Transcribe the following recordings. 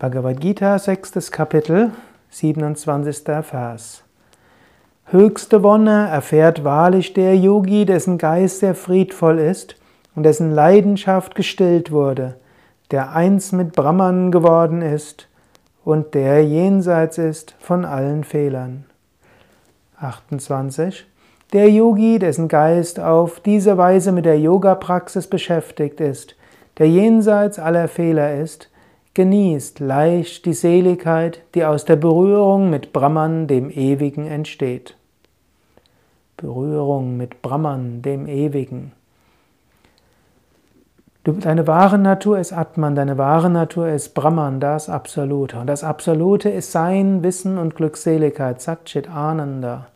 Bhagavad Gita, sechstes Kapitel, 27. Vers. Höchste Wonne erfährt wahrlich der Yogi, dessen Geist sehr friedvoll ist und dessen Leidenschaft gestillt wurde, der eins mit Brahman geworden ist und der jenseits ist von allen Fehlern. 28. Der Yogi, dessen Geist auf diese Weise mit der Yoga-Praxis beschäftigt ist, der jenseits aller Fehler ist, genießt leicht die Seligkeit, die aus der Berührung mit Brahman, dem Ewigen, entsteht. Berührung mit Brahman, dem Ewigen. Deine wahre Natur ist Atman, deine wahre Natur ist Brahman, das Absolute. Und das Absolute ist Sein, Wissen und Glückseligkeit, Satchit Ananda.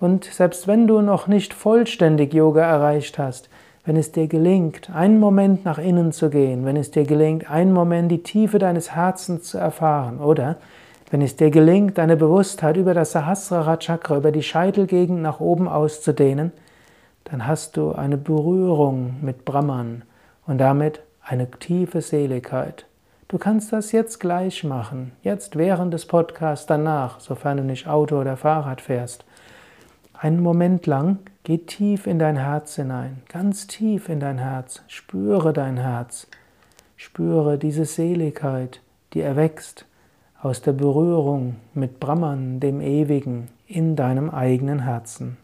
Und selbst wenn du noch nicht vollständig Yoga erreicht hast, wenn es dir gelingt, einen Moment nach innen zu gehen, wenn es dir gelingt, einen Moment die Tiefe deines Herzens zu erfahren, oder wenn es dir gelingt, deine Bewusstheit über das Sahasrara Chakra, über die Scheitelgegend nach oben auszudehnen, dann hast du eine Berührung mit Brahman und damit eine tiefe Seligkeit. Du kannst das jetzt gleich machen, jetzt während des Podcasts, danach, sofern du nicht Auto oder Fahrrad fährst. Einen Moment lang geh tief in dein Herz hinein, ganz tief in dein Herz. Spüre dein Herz. Spüre diese Seligkeit, die erwächst aus der Berührung mit Brahman, dem Ewigen, in deinem eigenen Herzen.